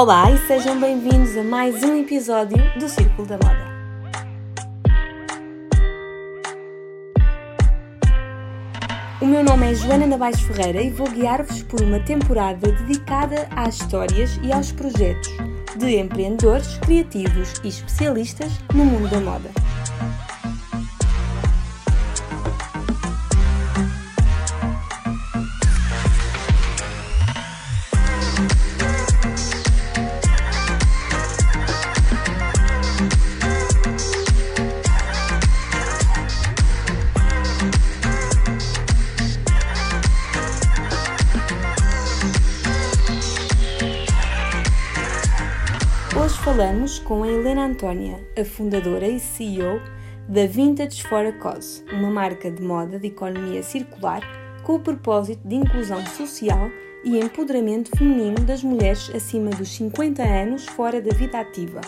Olá e sejam bem-vindos a mais um episódio do Círculo da Moda. O meu nome é Joana Nabais Ferreira e vou guiar-vos por uma temporada dedicada às histórias e aos projetos de empreendedores, criativos e especialistas no mundo da moda. Com a Helena Antónia, a fundadora e CEO da Vintage for a Cause, uma marca de moda de economia circular com o propósito de inclusão social e empoderamento feminino das mulheres acima dos 50 anos fora da vida ativa.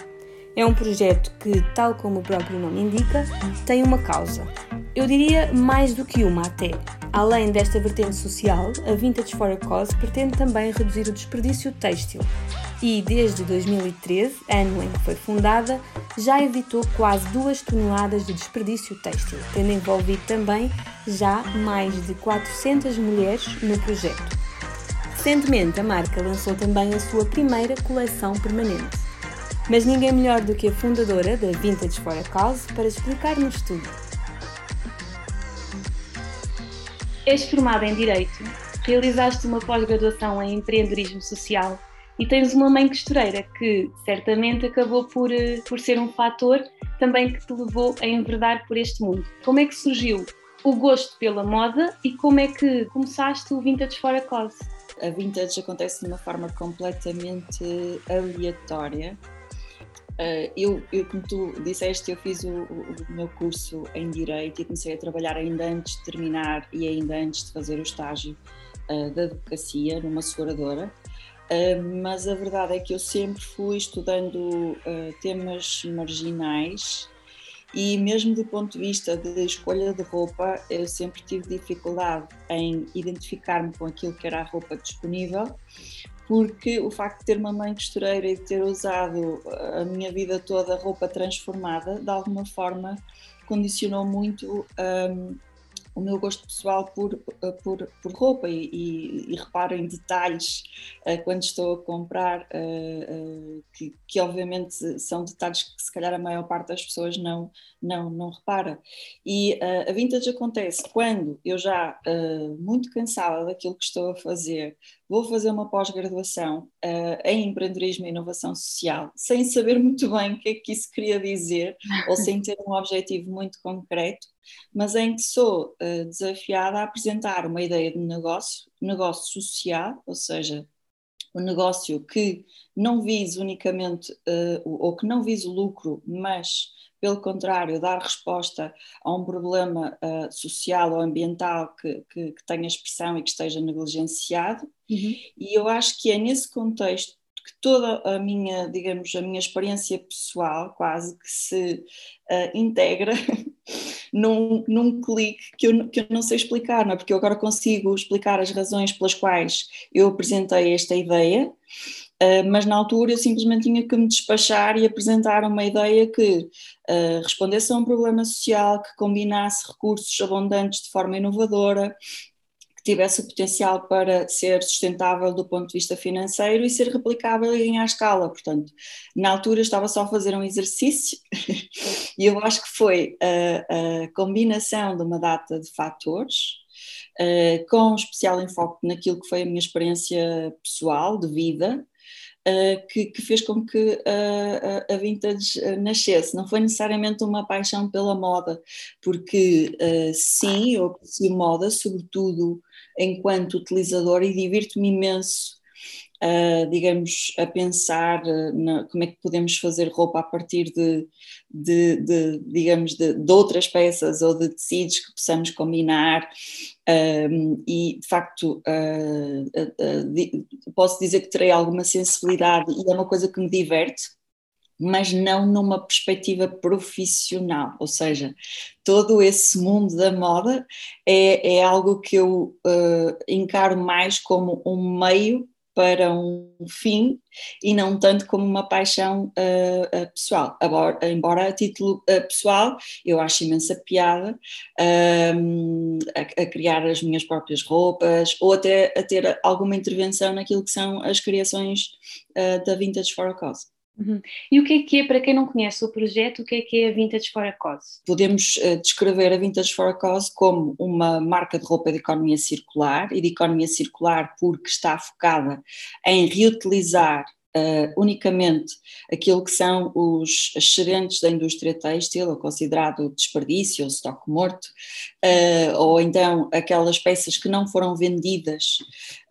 É um projeto que, tal como o próprio nome indica, tem uma causa. Eu diria mais do que uma até. Além desta vertente social, a Vintage for a Cause pretende também reduzir o desperdício têxtil e, desde 2013, ano em que foi fundada, já evitou quase 2 toneladas de desperdício têxtil, tendo envolvido também já mais de 400 mulheres no projeto. Recentemente, a marca lançou também a sua primeira coleção permanente. Mas ninguém melhor do que a fundadora da Vintage for a Cause para explicar-nos tudo. És formada em Direito, realizaste uma pós-graduação em Empreendedorismo Social e tens uma mãe costureira que certamente acabou por, eh, por ser um fator também que te levou a enverdar por este mundo. Como é que surgiu o gosto pela moda e como é que começaste o Vintage for a Cause? A vintage acontece de uma forma completamente aleatória. Uh, eu, eu, como tu disseste, eu fiz o, o, meu curso em Direito e comecei a trabalhar ainda antes de terminar e ainda antes de fazer o estágio uh, da advocacia numa seguradora. Uh, mas a verdade é que eu sempre fui estudando temas marginais e mesmo do ponto de vista de escolha de roupa, eu sempre tive dificuldade em identificar-me com aquilo que era a roupa disponível porque o facto de ter uma mãe costureira e de ter usado a minha vida toda roupa transformada, de alguma forma condicionou muito um, o meu gosto pessoal por, por, por roupa e, e, e, reparo em detalhes uh, quando estou a comprar, uh, uh, que, que, obviamente são detalhes que se calhar a maior parte das pessoas não, não, não repara. E a vintage acontece quando eu já, muito cansada daquilo que estou a fazer, vou fazer uma pós-graduação em empreendedorismo e inovação social, sem saber muito bem o que é que isso queria dizer, ou sem ter um objetivo muito concreto, mas em que sou uh, desafiada a apresentar uma ideia de negócio, negócio social, ou seja, um negócio que não vise unicamente, uh, ou que não vise o lucro, mas, pelo contrário, dar resposta a um problema uh, social ou ambiental que, que, que, tenha expressão e que esteja negligenciado. Uhum. E eu acho que é nesse contexto que toda a minha, digamos, a minha experiência pessoal quase que se uh, integra num, num clique que eu, que eu não sei explicar, não é? Porque eu agora consigo explicar as razões pelas quais eu apresentei esta ideia, uh, mas na altura eu simplesmente tinha que me despachar e apresentar uma ideia que uh, respondesse a um problema social, que combinasse recursos abundantes de forma inovadora, que tivesse o potencial para ser sustentável do ponto de vista financeiro e ser replicável e ganhar escala. Portanto, na altura estava só a fazer um exercício e eu acho que foi a, a combinação de uma data de fatores. Uh, com especial enfoque naquilo que foi a minha experiência pessoal de vida, Uh, que, que, fez com que uh, a vintage nascesse. Não foi necessariamente uma paixão pela moda, porque uh, sim, eu aprecio moda, sobretudo enquanto utilizador e divirto-me imenso, uh, digamos, a pensar na, como é que podemos fazer roupa a partir de, de, de digamos, de, de, outras peças ou de tecidos que possamos combinar. Um, e de facto uh, uh, posso dizer que terei alguma sensibilidade e é uma coisa que me diverte mas não numa perspectiva profissional, ou seja, todo esse mundo da moda é, é algo que eu uh, encaro mais como um meio para um fim e não tanto como uma paixão uh, pessoal. Embora, embora, a título uh, pessoal eu acho imensa piada ehm, a, a, criar as minhas próprias roupas ou até a ter alguma intervenção naquilo que são as criações da Vintage for a Cause. Uhum. E o que é que é, para quem não conhece o projeto, o que é que é a Vintage for a Cause? Podemos uh, descrever a Vintage for a Cause como uma marca de roupa de economia circular e de economia circular porque está focada em reutilizar uh, unicamente aquilo que são os excedentes da indústria têxtil, ou considerado desperdício ou estoque morto, uh, ou então aquelas peças que não foram vendidas,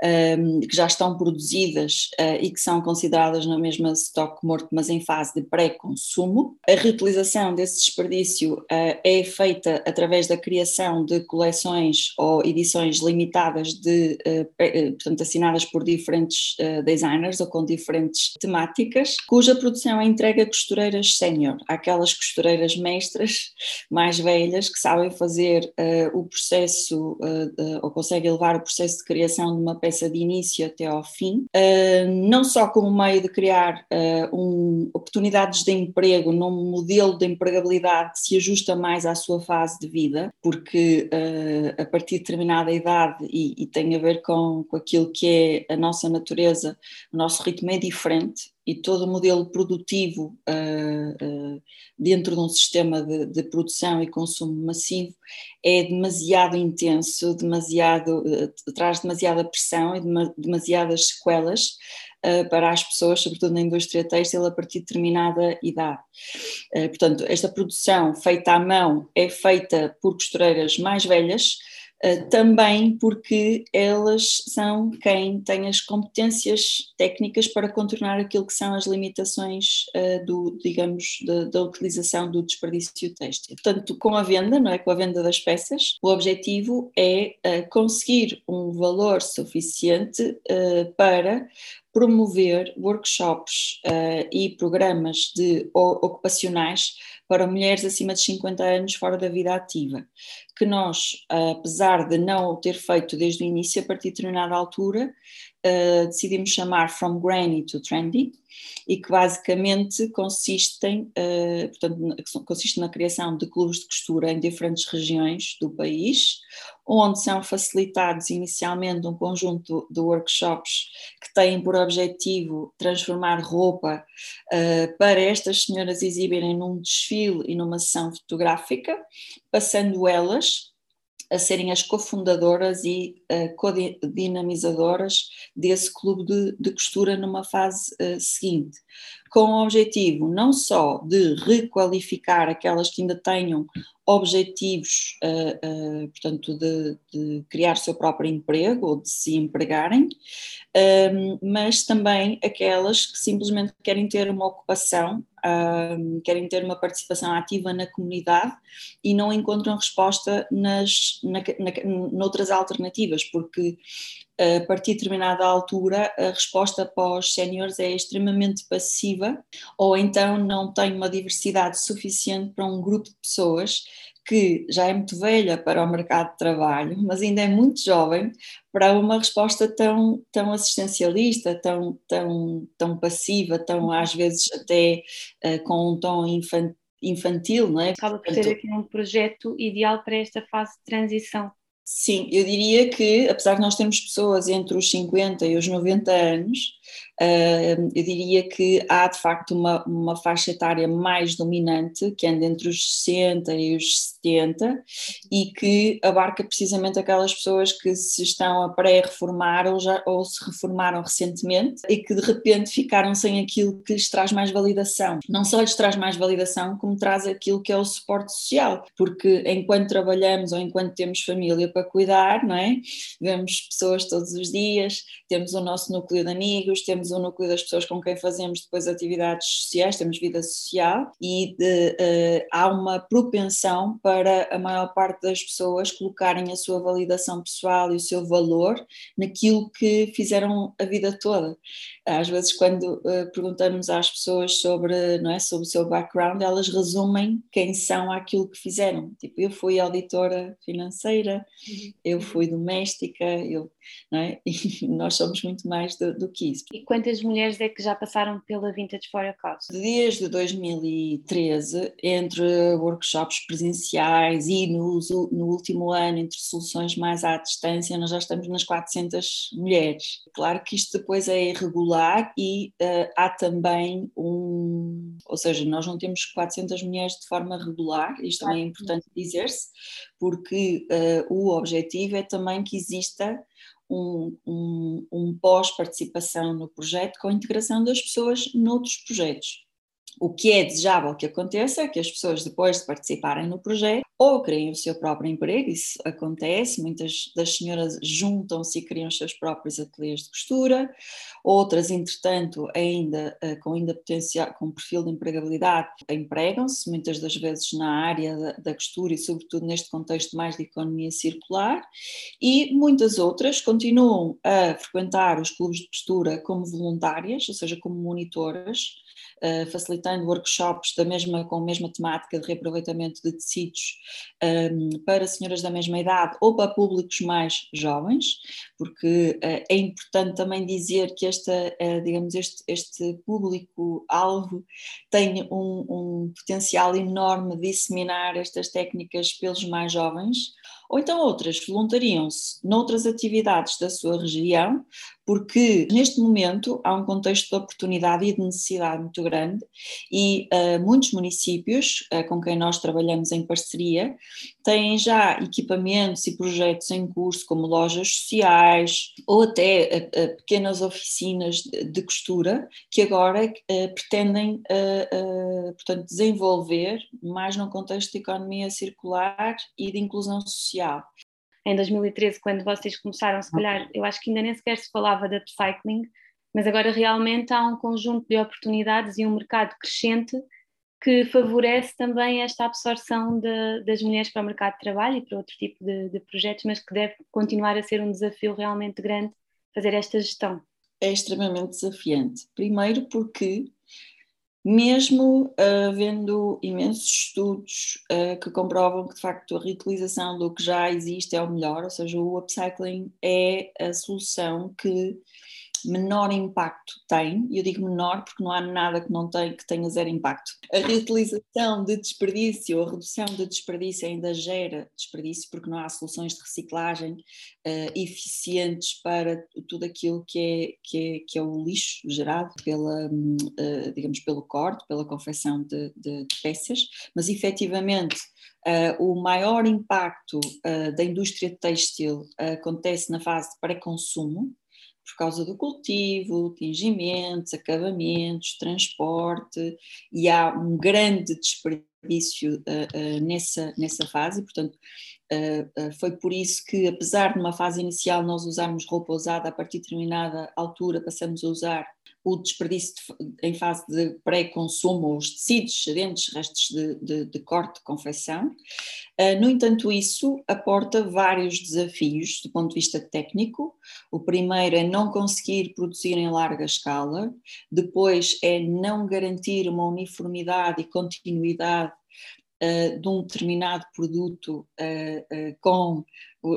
um, que já estão produzidas uh, e que são consideradas na mesma estoque morto, mas em fase de pré-consumo. A reutilização desse desperdício é feita através da criação de coleções ou edições limitadas de, portanto, assinadas por diferentes designers ou com diferentes temáticas, cuja produção é entregue a costureiras sénior, aquelas costureiras mestras mais velhas que sabem fazer uh, o processo uh, uh, ou conseguem levar o processo de criação de uma peça de início até ao fim, não só como meio de criar um, oportunidades de emprego num modelo de empregabilidade que se ajusta mais à sua fase de vida, porque a partir de determinada idade e, e tem a ver com, com aquilo que é a nossa natureza, o nosso ritmo é diferente e todo o modelo produtivo uh, uh, dentro de um sistema de, de, produção e consumo massivo é demasiado intenso, demasiado, uh, traz demasiada pressão e demasiadas sequelas para as pessoas, sobretudo na indústria têxtil, a partir de determinada idade. portanto, esta produção feita à mão é feita por costureiras mais velhas, também porque elas são quem tem as competências técnicas para contornar aquilo que são as limitações uh, do, digamos, da, da, utilização do desperdício têxtil. Portanto, com a venda, não é, com a venda das peças, o objetivo é uh, conseguir um valor suficiente para promover workshops e programas de, ocupacionais para mulheres acima de 50 anos fora da vida ativa, que nós, apesar de não o ter feito desde o início, a partir de determinada altura, uh, decidimos chamar From Granny to Trendy e que basicamente consistem, uh, portanto, consiste na criação de clubes de costura em diferentes regiões do país, onde são facilitados inicialmente um conjunto de workshops que têm por objetivo transformar roupa uh, para estas senhoras exibirem num desfile e numa sessão fotográfica, passando elas a serem as cofundadoras e uh, codinamizadoras desse clube de, de costura numa fase uh, seguinte, com o objetivo não só de requalificar aquelas que ainda tenham objetivos, uh, portanto, de, de, criar seu próprio emprego ou de se empregarem, um, mas também aquelas que simplesmente querem ter uma ocupação, um, querem ter uma participação ativa na comunidade e não encontram resposta nas, na, na, noutras alternativas, porque a partir de determinada altura, a resposta para os séniores é extremamente passiva, ou então não tem uma diversidade suficiente para um grupo de pessoas que já é muito velha para o mercado de trabalho, mas ainda é muito jovem para uma resposta tão, tão assistencialista, tão, tão, tão passiva, tão às vezes até uh, com um tom infantil infantil, não é? Acaba por ser aqui um projeto ideal para esta fase de transição. Sim, eu diria que, apesar de nós termos pessoas entre os 50 e os 90 anos, eu diria que há de facto uma, uma faixa etária mais dominante, que anda entre os 60 e os 70, e que abarca precisamente aquelas pessoas que se estão a pré-reformar ou, já, ou se reformaram recentemente e que de repente ficaram sem aquilo que lhes traz mais validação. Não só lhes traz mais validação, como traz aquilo que é o suporte social, porque enquanto trabalhamos ou enquanto temos família para cuidar, não é? Vemos pessoas todos os dias, temos o nosso núcleo de amigos, temos temos o núcleo das pessoas com quem fazemos depois atividades sociais, temos vida social e de, uh, há uma propensão para a maior parte das pessoas colocarem a sua validação pessoal e o seu valor naquilo que fizeram a vida toda. Às vezes, quando uh, perguntamos às pessoas sobre, não é, sobre o seu background, elas resumem quem são aquilo que fizeram. Tipo, eu fui auditora financeira, uhum. eu fui doméstica, eu, não é? e nós somos muito mais do, do, que isso. E quantas mulheres é que já passaram pela Vintage for a Cause? Desde 2013, entre workshops presenciais e no, no último ano, entre soluções mais à distância, nós já estamos nas 400 mulheres. Claro que isto depois é irregular e uh, há também um. Ou seja, nós não temos 400 mulheres de forma regular, isto também é importante dizer-se, porque uh, o objetivo é também que exista um, um, um pós-participação no projeto com a integração das pessoas noutros projetos. O que é desejável que aconteça é que as pessoas, depois de participarem no projeto, ou criem o seu próprio emprego, isso acontece, muitas das senhoras juntam-se e criam os seus próprios ateliês de costura, outras, entretanto, ainda eh, com ainda potencial, com perfil de empregabilidade, empregam-se, muitas das vezes na área da, da costura e sobretudo neste contexto mais de economia circular, e muitas outras continuam a frequentar os clubes de costura como voluntárias, ou seja, como monitoras, uh, facilitando workshops da mesma, com a mesma temática de reaproveitamento de tecidos um, ehm, para senhoras da mesma idade ou para públicos mais jovens, porque uh, é importante também dizer que esta, uh, digamos, este, este público-alvo tem um, um potencial enorme de disseminar estas técnicas pelos mais jovens, ou então outras voluntariam-se noutras atividades da sua região, porque neste momento há um contexto de oportunidade e de necessidade muito grande e uh, muitos municípios uh, com quem nós trabalhamos em parceria têm já equipamentos e projetos em curso, como lojas sociais ou até uh, pequenas oficinas de, de, costura, que agora pretendem portanto, desenvolver mais num contexto de economia circular e de inclusão social em 2013, quando vocês começaram, se calhar, eu acho que ainda nem sequer se falava de upcycling, mas agora realmente há um conjunto de oportunidades e um mercado crescente que favorece também esta absorção de, das mulheres para o mercado de trabalho e para outro tipo de, de projetos, mas que deve continuar a ser um desafio realmente grande fazer esta gestão. É extremamente desafiante. Primeiro porque mesmo uh, havendo imensos estudos uh, que comprovam que de facto a reutilização do que já existe é o melhor, ou seja, o upcycling é a solução que menor impacto tem, e eu digo menor porque não há nada que não tenha, que tenha zero impacto. A reutilização de desperdício, a redução de desperdício ainda gera desperdício porque não há soluções de reciclagem uh, eficientes para tudo aquilo que é, que é, que é o lixo gerado pela, uh, digamos, pelo corte, pela confecção de, de, de peças, mas efetivamente Uh, o maior impacto uh, da indústria têxtil uh, acontece na fase de pré-consumo, por causa do cultivo, tingimentos, acabamentos, transporte, e há um grande desperdício uh, uh, nessa, nessa fase, portanto, uh, foi por isso que, apesar de uma fase inicial nós usarmos roupa usada, a partir de determinada altura passamos a usar o desperdício de, em fase de pré-consumo, os tecidos excedentes, restos de, de, de corte, confecção. Uh, no entanto, isso aporta vários desafios do ponto de vista técnico. O primeiro é não conseguir produzir em larga escala, depois é não garantir uma uniformidade e continuidade uh, de um determinado produto uh, com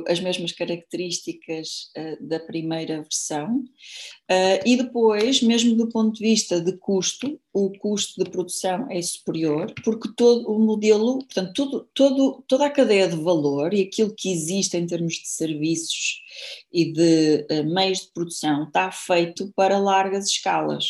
as mesmas características da primeira versão, e depois, mesmo do ponto de vista de custo, o custo de produção é superior, porque todo o modelo, portanto, todo, todo, toda a cadeia de valor e aquilo que existe em termos de serviços e de meios de produção está feito para largas escalas.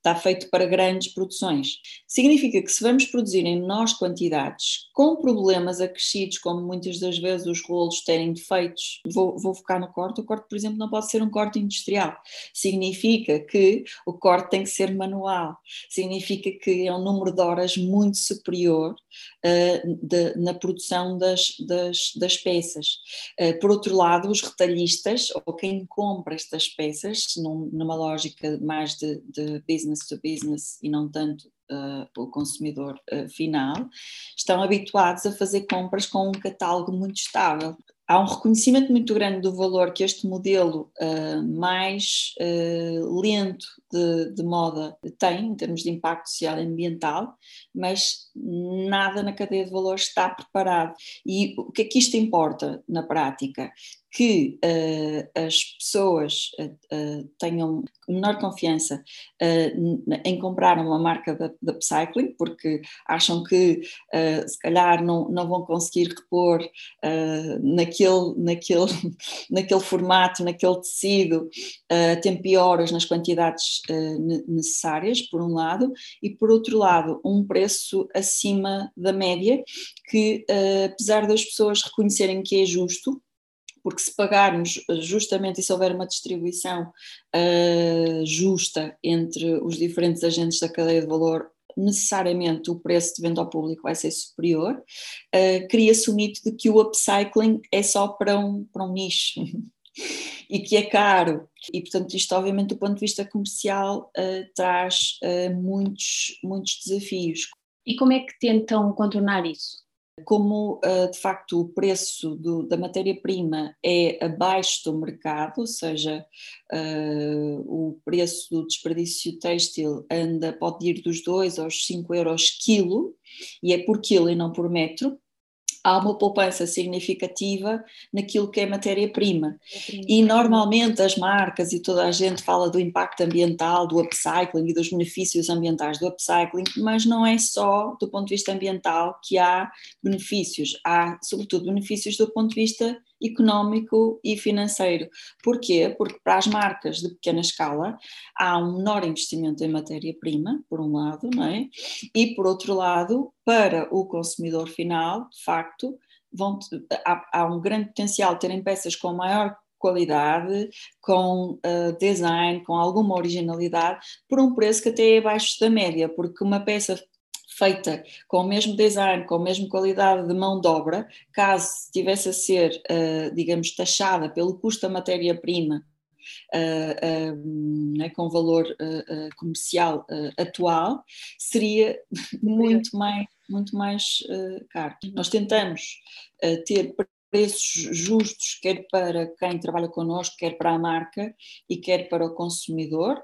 está feito para grandes produções. Significa que se vamos produzir em menores quantidades, com problemas acrescidos, como muitas das vezes os rolos terem defeitos, vou, vou focar no corte, o corte, por exemplo, não pode ser um corte industrial. Significa que o corte tem que ser manual, significa que é um número de horas muito superior uh, de, na produção das, das, das peças. Uh, por outro lado, os retalhistas, ou quem compra estas peças, num, numa lógica mais de, de business to business e não tanto uh, o consumidor uh, final, estão habituados a fazer compras com um catálogo muito estável há um reconhecimento muito grande do valor que este modelo uh, mais lento de, de, moda tem, em termos de impacto social e ambiental, mas nada na cadeia de valor está preparado. E o que é que isto importa na prática? Que uh, as pessoas uh, uh, tenham menor confiança em comprar uma marca de upcycling, porque acham que se calhar não, não vão conseguir repor naquele, naquele, naquele formato, naquele tecido, e horas nas quantidades necessárias, por um lado, e por outro lado, um preço acima da média, que apesar das pessoas reconhecerem que é justo, porque se pagarmos eh, justamente e se houver uma distribuição uh, justa entre os diferentes agentes da cadeia de valor, necessariamente o preço de venda ao público vai ser superior, uh, cria-se o mito de que o upcycling é só para um, para um nicho. e que é caro. E, portanto, isto, obviamente, do ponto de vista comercial, uh, traz muitos, muitos desafios. E como é que tentam contornar isso? Como uh, de facto o preço do, da matéria-prima é abaixo do mercado, ou seja, uh, o preço do desperdício têxtil anda, pode ir dos 2 aos 5 euros quilo, e é por quilo e não por metro, há uma poupança significativa naquilo que é matéria-prima. E normalmente as marcas e toda a gente fala do impacto ambiental, do upcycling e dos benefícios ambientais do upcycling, mas não é só do ponto de vista ambiental que há benefícios, há sobretudo benefícios do ponto de vista económico e financeiro. Porquê? Porque para as marcas de pequena escala há um menor investimento em matéria-prima, por um lado, não é? E por outro lado, para o consumidor final, de facto, vão, há, há um grande potencial de terem peças com maior qualidade, com uh, design, com alguma originalidade, por um preço que até é abaixo da média, porque uma peça feita com o mesmo design, com a mesma qualidade de mão de obra, caso estivesse a ser, uh, digamos, taxada pelo custo da matéria-prima Uh, uh, né, com valor uh, comercial atual, seria muito mais, muito mais caro. Nós tentamos ter preços justos, quer para quem trabalha connosco, quer para a marca e quer para o consumidor,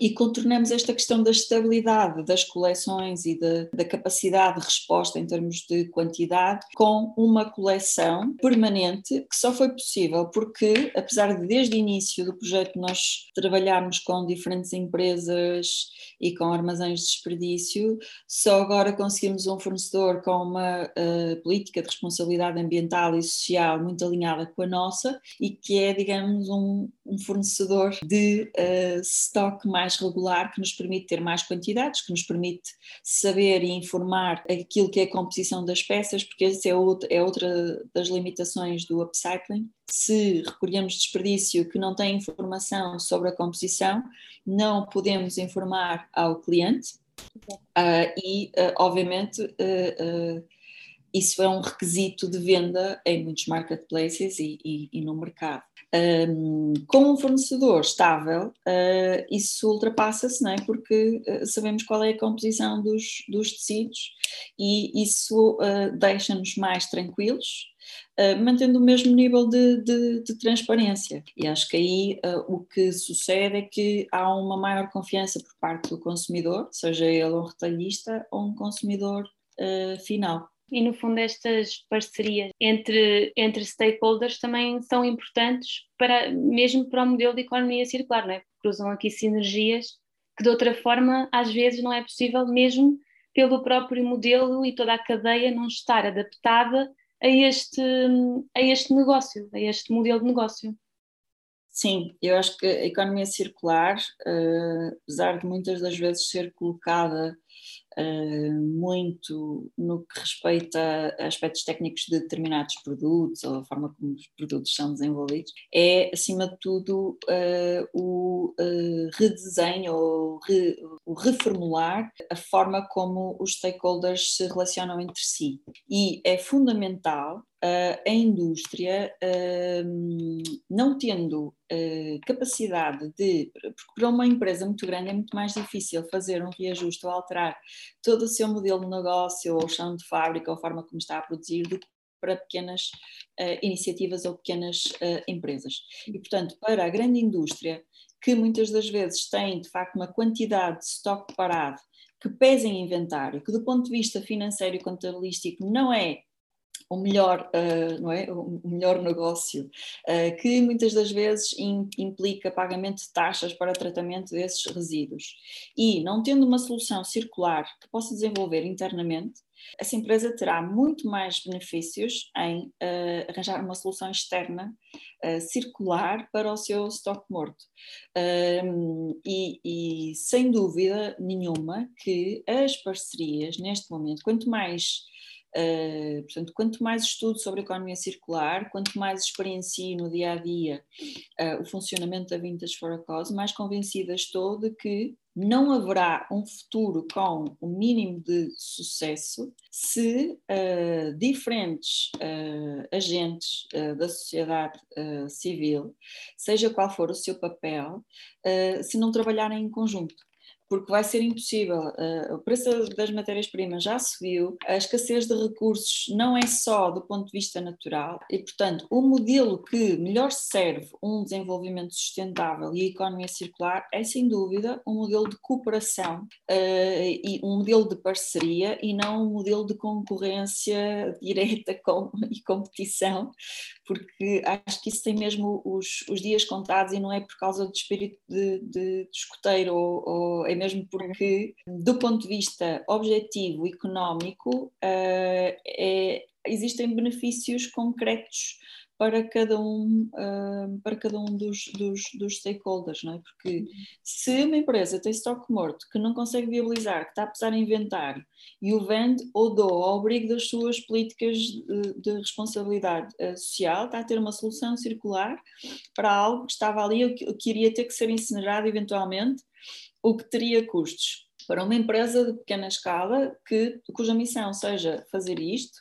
e contornamos esta questão da estabilidade das coleções e da, da, capacidade de resposta em termos de quantidade com uma coleção permanente que só foi possível porque, apesar de desde o início do projeto nós trabalharmos com diferentes empresas e com armazéns de desperdício, só agora conseguimos um fornecedor com uma uh, política de responsabilidade ambiental e social muito alinhada com a nossa e que é, digamos, um, um fornecedor de uh, stock mais regular, que nos permite ter mais quantidades, que nos permite saber e informar aquilo que é a composição das peças, porque essa é, outra, é outra das limitações do upcycling. Se recolhemos desperdício que não tem informação sobre a composição, não podemos informar ao cliente. Uh, e, uh, obviamente, isso é um requisito de venda em muitos marketplaces e, e, e no mercado. Um, como um fornecedor estável, uh, isso ultrapassa-se, não é? porque uh, sabemos qual é a composição dos, dos tecidos e isso uh, deixa-nos mais tranquilos, mantendo o mesmo nível de, de, de, transparência. E acho que aí o que sucede é que há uma maior confiança por parte do consumidor, seja ele um retalhista ou um consumidor final. E no fundo estas parcerias entre, entre stakeholders também são importantes para mesmo para o modelo de economia circular, não é? Cruzam aqui sinergias que de outra forma às vezes não é possível mesmo pelo próprio modelo e toda a cadeia não estar adaptada a este, a este negócio, a este modelo de negócio. Sim, eu acho que a economia circular, uh, apesar de muitas das vezes ser colocada muito no que respeita a aspectos técnicos de determinados produtos ou a forma como os produtos são desenvolvidos, é acima de tudo uh, o redesenho ou re, o reformular a forma como os stakeholders se relacionam entre si. E é fundamental a indústria, não tendo capacidade de. Porque para uma empresa muito grande é muito mais difícil fazer um reajuste ou alterar todo o seu modelo de negócio, ou chão de fábrica, ou a forma como está a produzir, do que para pequenas iniciativas ou pequenas empresas. E, portanto, para a grande indústria, que muitas das vezes tem de facto uma quantidade de estoque parado que pesa em inventário, que do ponto de vista financeiro e contabilístico não é o melhor, uh, não é? o melhor negócio, uh, que muitas das vezes in, implica pagamento de taxas para tratamento desses resíduos. E não tendo uma solução circular que possa desenvolver internamente, essa empresa terá muito mais benefícios em uh, arranjar uma solução externa circular para o seu estoque morto. E, e sem dúvida nenhuma que as parcerias, neste momento, quanto mais Uh, portanto, quanto mais estudo sobre economia circular, quanto mais experiencio no dia a dia uh, o funcionamento da Vintage for a Cause, mais convencida estou de que não haverá um futuro com o um mínimo de sucesso se uh, diferentes agentes da sociedade civil, seja qual for o seu papel, se não trabalharem em conjunto porque vai ser impossível. Uh, o preço das matérias-primas já se viu, a escassez de recursos não é só do ponto de vista natural, e, portanto, o modelo que melhor serve um desenvolvimento sustentável e a economia circular é, sem dúvida, um modelo de cooperação uh, e um modelo de parceria e não um modelo de concorrência direta com, e competição, porque acho que isso tem mesmo os, os dias contados e não é por causa do espírito de, de, de escoteiro, ou, ou, é mesmo porque, do ponto de vista objetivo, económico, uh, é, existem benefícios concretos para cada um, uh, para cada um dos, dos, dos, stakeholders, não é? Porque se uma empresa tem estoque morto que não consegue viabilizar, que está a pesar inventário e o vende ou doa ao abrigo das suas políticas de, de responsabilidade uh, social, está a ter uma solução circular para algo que estava ali, que, que iria ter que ser incinerado eventualmente, o que teria custos para uma empresa de pequena escala que, cuja missão seja fazer isto,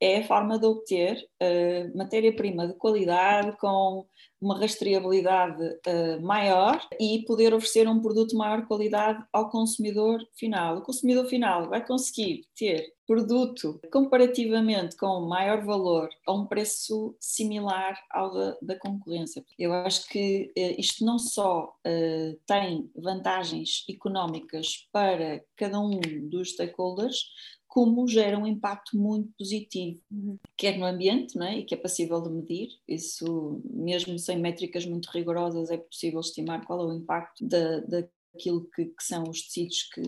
é a forma de obter uh, matéria-prima de qualidade com uma rastreabilidade uh, maior e poder oferecer um produto de maior qualidade ao consumidor final. O consumidor final vai conseguir ter produto comparativamente com maior valor a um preço similar ao da, da concorrência. Eu acho que uh, isto não só uh, tem vantagens económicas para cada um dos stakeholders, como gera um impacto muito positivo, uhum. quer no ambiente, não é? e que é passível de medir, isso mesmo sem métricas muito rigorosas é possível estimar qual é o impacto da, daquilo que, que são os tecidos que,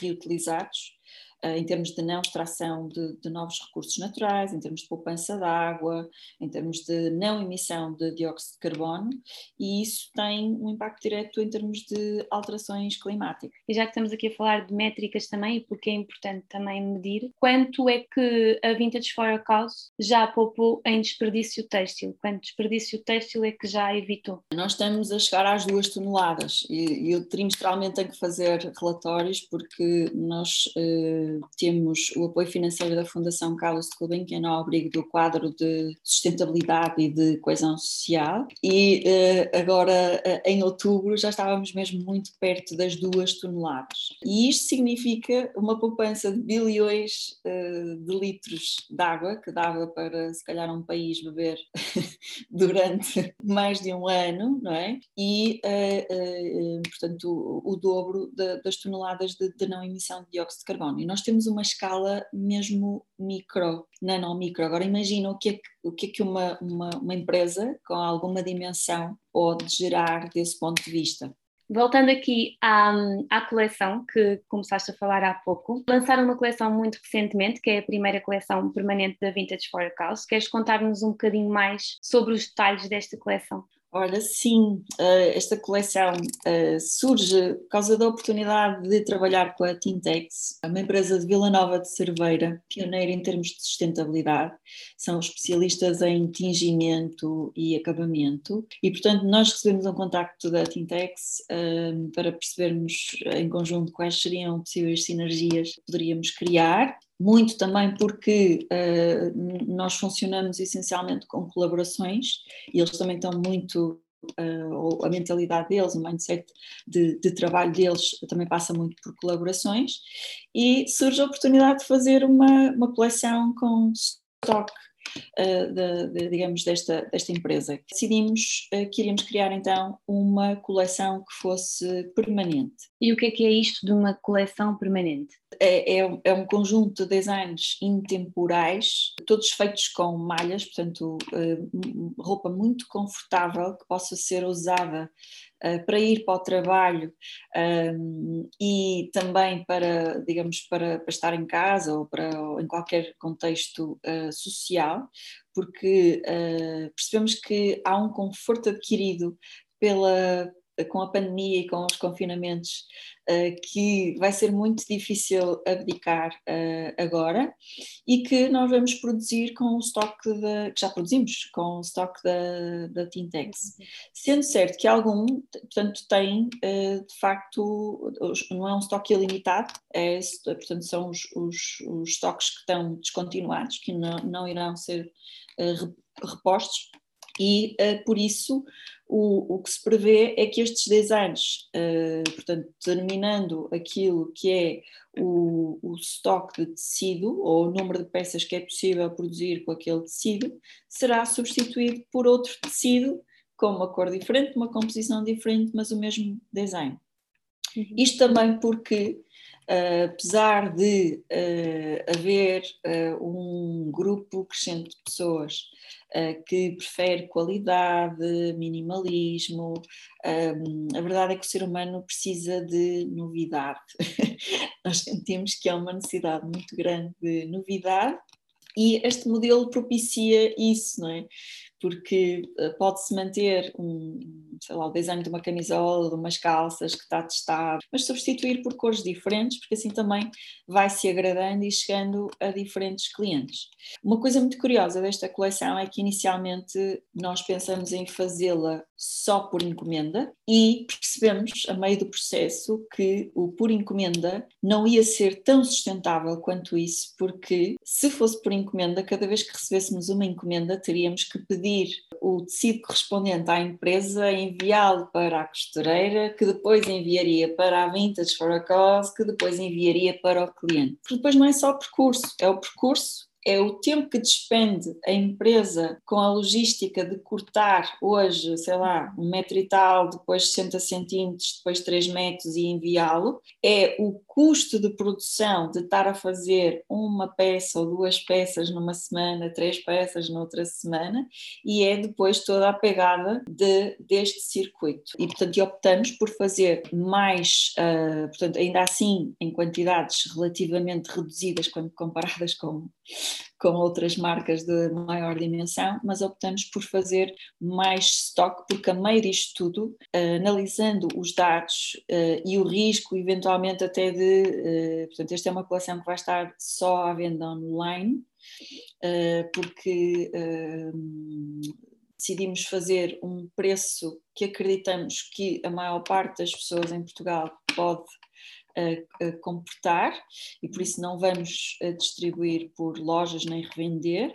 reutilizados, em termos de não extração de, de, novos recursos naturais, em termos de poupança de água, em termos de não emissão de dióxido de carbono, e isso tem um impacto direto em termos de alterações climáticas. E já que estamos aqui a falar de métricas também, porque é importante também medir, quanto é que a Vintage for a Cause já poupou em desperdício têxtil? Quanto desperdício têxtil é que já evitou? Nós estamos a chegar às duas toneladas e eu trimestralmente tenho que fazer relatórios porque nós eh, temos o apoio financeiro da Fundação Carlos de Gulbenkian ao abrigo do quadro de sustentabilidade e de coesão social e uh, agora uh, em outubro já estávamos mesmo muito perto das duas toneladas. E isto significa uma poupança de bilhões uh, de litros de água que dava para se calhar um país beber durante mais de um ano, não é? E portanto o, o dobro de, das toneladas de, de não emissão de dióxido de carbono. E nós nós temos uma escala mesmo micro, nanomicro. Agora imagina o que é que, o que, é que uma, uma, uma empresa com alguma dimensão pode gerar desse ponto de vista. Voltando aqui à, à, coleção que começaste a falar há pouco, lançaram uma coleção muito recentemente, que é a primeira coleção permanente da Vintage for a Cause. Queres contar-nos um bocadinho mais sobre os detalhes desta coleção? Olha, sim, eh, esta coleção eh, surge por causa da oportunidade de trabalhar com a Tintex, uma empresa de Vila Nova de Cerveira, pioneira em termos de sustentabilidade. São especialistas em tingimento e acabamento e, portanto, nós recebemos um contacto da Tintex eh, para percebermos em conjunto quais seriam possíveis sinergias que poderíamos criar muito também porque uh, nós funcionamos essencialmente com colaborações e eles também estão muito uh, a mentalidade deles, o mindset de, de, trabalho deles também passa muito por colaborações e surge a oportunidade de fazer uma, uma coleção com stock uh, de, de, digamos, desta, desta empresa. Decidimos uh, que iríamos criar então uma coleção que fosse permanente. E o que é que é isto de uma coleção permanente? É, é, é um conjunto de designs intemporais, todos feitos com malhas, portanto, uh, roupa muito confortável que possa ser usada Uh, para ir para o trabalho um, e também para, digamos, para, para, estar em casa ou, para, ou em qualquer contexto uh, social, porque uh, percebemos que há um conforto adquirido pela, com a pandemia e com os confinamentos, uh, que vai ser muito difícil abdicar uh, agora e que nós vamos produzir com o estoque que já produzimos, com o estoque da, da Tintex. Sendo certo que algum, portanto, tem uh, de facto, não é um estoque ilimitado, é, portanto, são os, os, os estoques que estão descontinuados, que não, não irão ser repostos e uh, por isso o, o que se prevê é que estes designs, uh, portanto, determinando aquilo que é o, o estoque de tecido ou o número de peças que é possível produzir com aquele tecido, será substituído por outro tecido com uma cor diferente, uma composição diferente, mas o mesmo design. Uhum. Isto também porque apesar de uh, haver uh, um grupo crescente de pessoas que prefere qualidade, minimalismo, um, a verdade é que o ser humano precisa de novidade. Nós sentimos que há uma necessidade muito grande de novidade e este modelo propicia isso, não é? Porque eh, pode-se manter um, sei lá, o design de uma camisola, de umas calças que está testado, mas substituir por cores diferentes, porque assim também vai se agradando e chegando a diferentes clientes. Uma coisa muito curiosa desta coleção é que inicialmente nós pensamos em fazê-la só por encomenda e percebemos a meio do processo que o por encomenda não ia ser tão sustentável quanto isso, porque se fosse por encomenda, cada vez que recebêssemos uma encomenda, teríamos que pedir o tecido correspondente à empresa, enviá-lo para a costureira, que depois enviaria para a Vintage for a Cause, que depois enviaria para o cliente. Porque depois não é só o percurso, é o percurso é o tempo que despende a empresa com a logística de cortar hoje, sei lá, um metro e tal, depois 60 centímetros, depois 3 metros e enviá-lo, é o custo de produção de estar a fazer uma peça ou duas peças numa semana, três peças noutra semana, e é depois toda a pegada de, deste circuito. E, portanto, optamos por fazer mais, uh, portanto, ainda assim, em quantidades relativamente reduzidas quando comparadas com com outras marcas de maior dimensão, mas optamos por fazer mais stock, porque a meio disto tudo, uh, analisando os dados uh, e o risco, eventualmente até de. Uh, portanto, esta é uma coleção que vai estar só à venda online, porque decidimos fazer um preço que acreditamos que a maior parte das pessoas em Portugal pode a, comportar e por isso não vamos distribuir por lojas nem revender.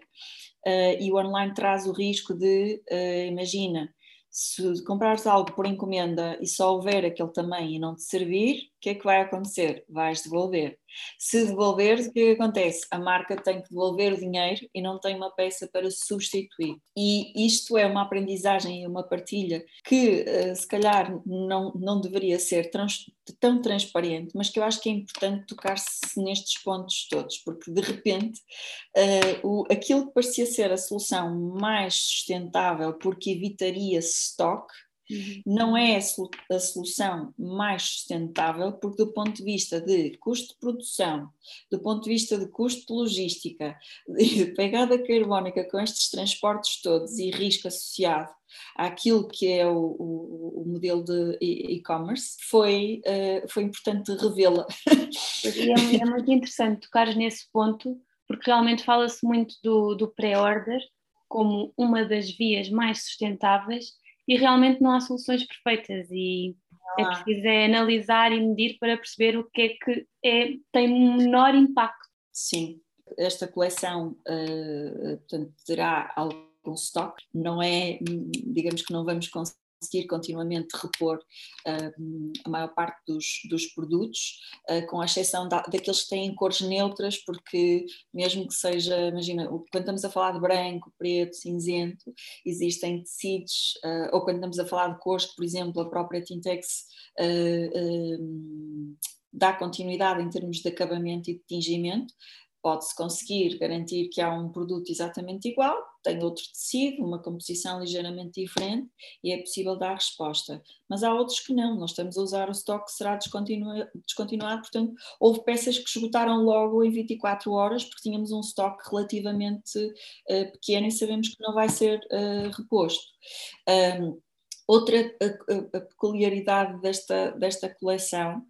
Uh, e o online traz o risco de, uh, imagina, se comprares algo por encomenda e só houver aquele tamanho e não te servir, que é que vai acontecer? Vais devolver. Se devolveres, o que, é que acontece? A marca tem que devolver o dinheiro e não tem uma peça para substituir. E isto é uma aprendizagem e uma partilha que uh, se calhar não, não deveria ser trans, tão transparente, mas que eu acho que é importante tocar-se nestes pontos todos, porque de repente uh, o, aquilo que parecia ser a solução mais sustentável porque evitaria stock Uhum. Não é a solução mais sustentável, porque, do ponto de vista de custo de produção, do ponto de vista de custo de logística, de pegada carbónica com estes transportes todos e risco associado àquilo que é o, o, o modelo de e-commerce, foi, uh, foi importante revê-la. É, é, muito interessante tocar nesse ponto, porque realmente fala-se muito do, do pré-order como uma das vias mais sustentáveis e realmente não há soluções perfeitas e é ah. é preciso é analisar e medir para perceber o que é que é, tem menor impacto. Sim, esta coleção uh, portanto, terá algum stock, não é, digamos que não vamos conseguir conseguir continuamente repor uh, a maior parte dos, dos produtos, uh, com a exceção da, daqueles que têm cores neutras, porque mesmo que seja, imagina, quando estamos a falar de branco, preto, cinzento, existem tecidos, uh, ou quando estamos a falar de cores, por exemplo, a própria Tintex dá continuidade em termos de acabamento e de tingimento, pode-se conseguir garantir que há um produto exatamente igual, tem outro tecido, uma composição ligeiramente diferente e é possível dar resposta. Mas há outros que não, nós estamos a usar o estoque que será descontinuado, portanto, houve peças que esgotaram logo em 24 horas porque tínhamos um estoque relativamente uh, pequeno e sabemos que não vai ser uh, reposto. Um, Outra a, a, peculiaridade desta, desta coleção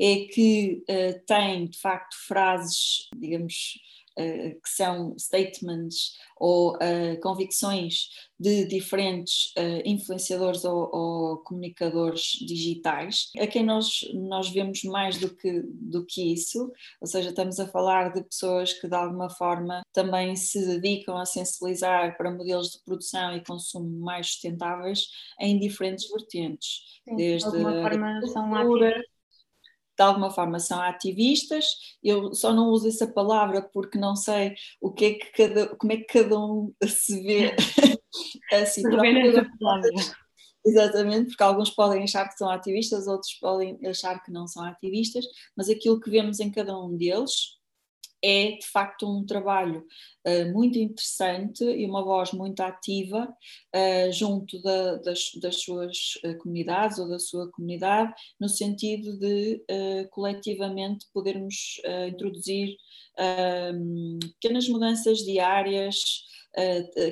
é que uh, tem, de facto, frases, digamos, que são statements ou uh, convicções de diferentes uh, influenciadores ou, ou, comunicadores digitais, a quem nós, nós vemos mais do que, do que isso, ou seja, estamos a falar de pessoas que de alguma forma também se dedicam a sensibilizar para modelos de produção e consumo mais sustentáveis em diferentes vertentes, Sim, desde de alguma forma são ativistas de alguma forma são ativistas. Eu só não uso essa palavra porque não sei o que é que cada, como é que cada um se vê assim. Exatamente, porque alguns podem achar que são ativistas, outros podem achar que não são ativistas, mas aquilo que vemos em cada um deles é de facto um trabalho uh, muito interessante e uma voz muito ativa uh, junto da, das, das, suas uh, comunidades ou da sua comunidade, no sentido de coletivamente podermos introduzir pequenas mudanças diárias,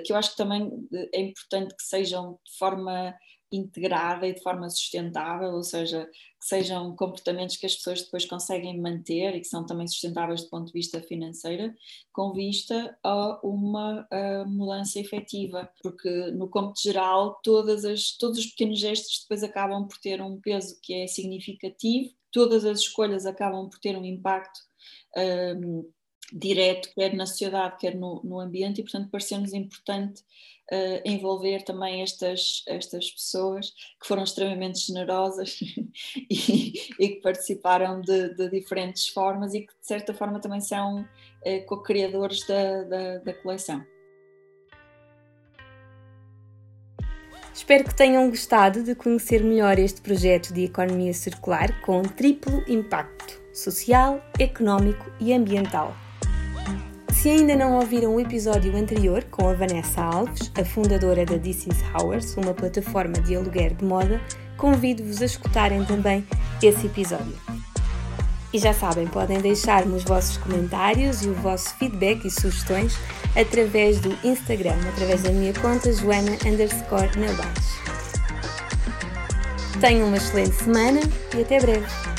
que eu acho que também é importante que sejam de forma integrada e de forma sustentável, ou seja, que sejam comportamentos que as pessoas depois conseguem manter e que são também sustentáveis do ponto de vista financeiro, com vista a uma a mudança efetiva, porque no cômputo geral todas as, todos os pequenos gestos depois acabam por ter um peso que é significativo, todas as escolhas acabam por ter um impacto um, direto, quer na sociedade, quer no, no ambiente, e portanto pareceu-nos importante uh, envolver também estas, estas pessoas que foram extremamente generosas e, e, que participaram de, de, diferentes formas e que de certa forma também são uh, co-criadores da, da, da coleção. Espero que tenham gostado de conhecer melhor este projeto de economia circular com triplo impacto social, económico e ambiental. Se ainda não ouviram o episódio anterior com a Vanessa Alves, a fundadora da This is Hours, uma plataforma de aluguer de moda, convido-vos a escutarem também esse episódio. E já sabem, podem deixar-me os vossos comentários e o vosso feedback e sugestões através do Instagram, através da minha conta Joana underscore Tenham uma excelente semana e até breve!